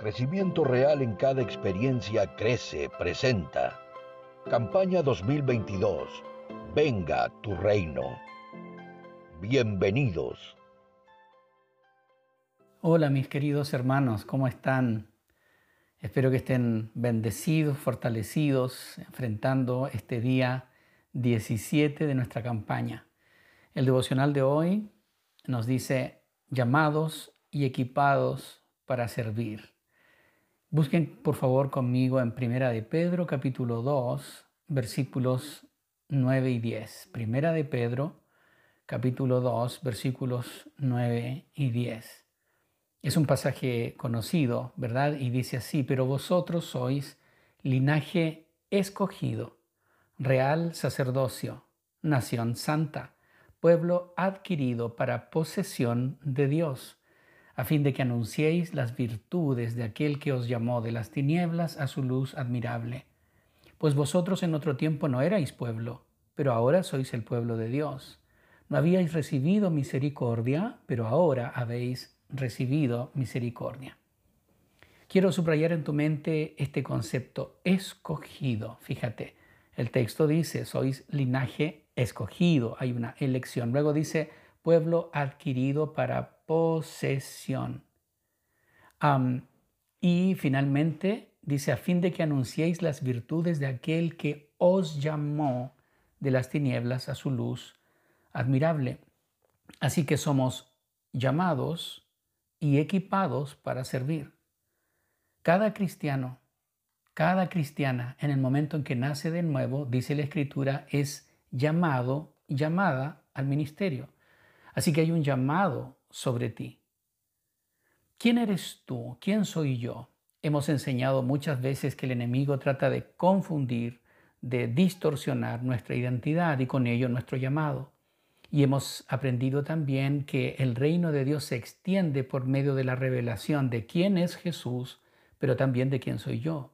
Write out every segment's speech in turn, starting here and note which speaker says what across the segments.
Speaker 1: Crecimiento real en cada experiencia crece, presenta. Campaña 2022. Venga tu reino. Bienvenidos.
Speaker 2: Hola mis queridos hermanos, ¿cómo están? Espero que estén bendecidos, fortalecidos, enfrentando este día 17 de nuestra campaña. El devocional de hoy nos dice llamados y equipados para servir. Busquen por favor conmigo en Primera de Pedro capítulo 2 versículos 9 y 10. Primera de Pedro capítulo 2 versículos 9 y 10. Es un pasaje conocido, ¿verdad? Y dice así, pero vosotros sois linaje escogido, real sacerdocio, nación santa pueblo adquirido para posesión de Dios, a fin de que anunciéis las virtudes de aquel que os llamó de las tinieblas a su luz admirable. Pues vosotros en otro tiempo no erais pueblo, pero ahora sois el pueblo de Dios. No habíais recibido misericordia, pero ahora habéis recibido misericordia. Quiero subrayar en tu mente este concepto escogido. Fíjate, el texto dice, sois linaje escogido, hay una elección. Luego dice, pueblo adquirido para posesión. y finalmente dice, a fin de que anunciéis las virtudes de aquel que os llamó de las tinieblas a su luz admirable. Así que somos llamados y equipados para servir. Cada cristiano, cada cristiana, en el momento en que nace de nuevo, dice la Escritura, es llamado, llamada al ministerio. Así que hay un llamado sobre ti. ¿Quién eres tú? ¿Quién soy yo? Hemos enseñado muchas veces que el enemigo trata de confundir, de distorsionar nuestra identidad y con ello nuestro llamado. Y hemos aprendido también que el reino de Dios se extiende por medio de la revelación de quién es Jesús, pero también de quién soy yo.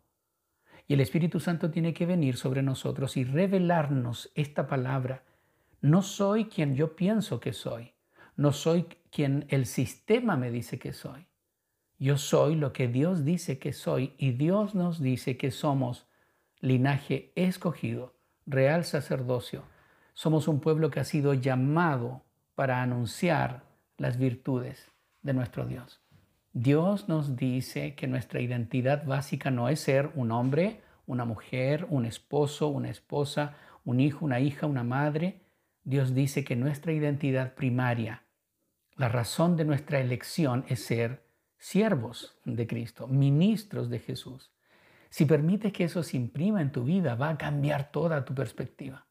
Speaker 2: Y el Espíritu Santo tiene que venir sobre nosotros y revelarnos esta palabra. No soy quien yo pienso que soy. No soy quien el sistema me dice que soy. Yo soy lo que Dios dice que soy y Dios nos dice que somos linaje escogido, real sacerdocio. Somos un pueblo que ha sido llamado para anunciar las virtudes de nuestro Dios. Dios nos dice que nuestra identidad básica no es ser un hombre, una mujer, un esposo, una esposa, un hijo, una hija, una madre. Dios dice que nuestra identidad primaria, la razón de nuestra elección es ser siervos de Cristo, ministros de Jesús. Si permites que eso se imprima en tu vida, va a cambiar toda tu perspectiva.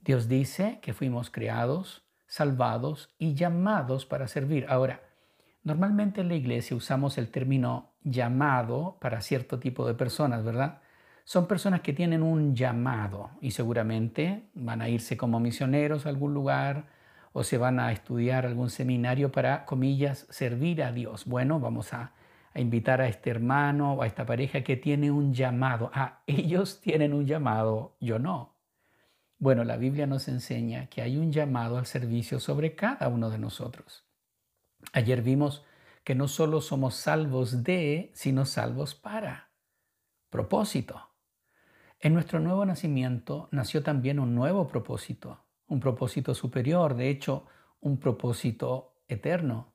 Speaker 2: Dios dice que fuimos creados, salvados y llamados para servir. Ahora, Normalmente en la iglesia usamos el término llamado para cierto tipo de personas, ¿verdad? Son personas que tienen un llamado y seguramente van a irse como misioneros a algún lugar o se van a estudiar algún seminario para, comillas, servir a Dios. Bueno, vamos a, a invitar a este hermano o a esta pareja que tiene un llamado. Ah, ellos tienen un llamado, yo no. Bueno, la Biblia nos enseña que hay un llamado al servicio sobre cada uno de nosotros. Ayer vimos que no solo somos salvos de, sino salvos para. Propósito. En nuestro nuevo nacimiento nació también un nuevo propósito, un propósito superior, de hecho, un propósito eterno.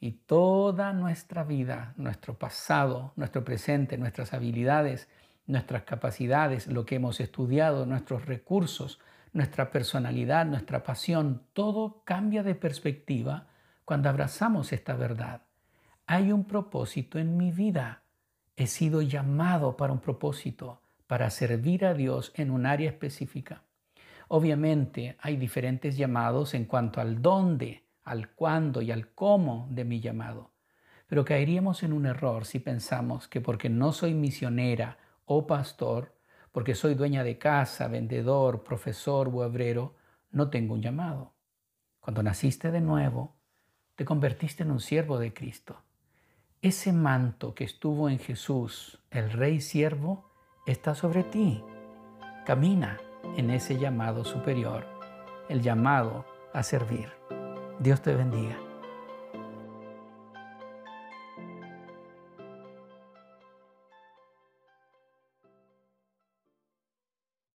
Speaker 2: Y toda nuestra vida, nuestro pasado, nuestro presente, nuestras habilidades, nuestras capacidades, lo que hemos estudiado, nuestros recursos, nuestra personalidad, nuestra pasión, todo cambia de perspectiva cuando abrazamos esta verdad. Hay un propósito en mi vida. He sido llamado para un propósito, para servir a Dios en un área específica. Obviamente hay diferentes llamados en cuanto al dónde, al cuándo y al cómo de mi llamado. Pero caeríamos en un error si pensamos que porque no soy misionera o pastor, porque soy dueña de casa, vendedor, profesor o obrero, no tengo un llamado. Cuando naciste de nuevo, te convertiste en un siervo de Cristo. Ese manto que estuvo en Jesús, el Rey Siervo, está sobre ti. Camina en ese llamado superior, el llamado a servir. Dios te bendiga.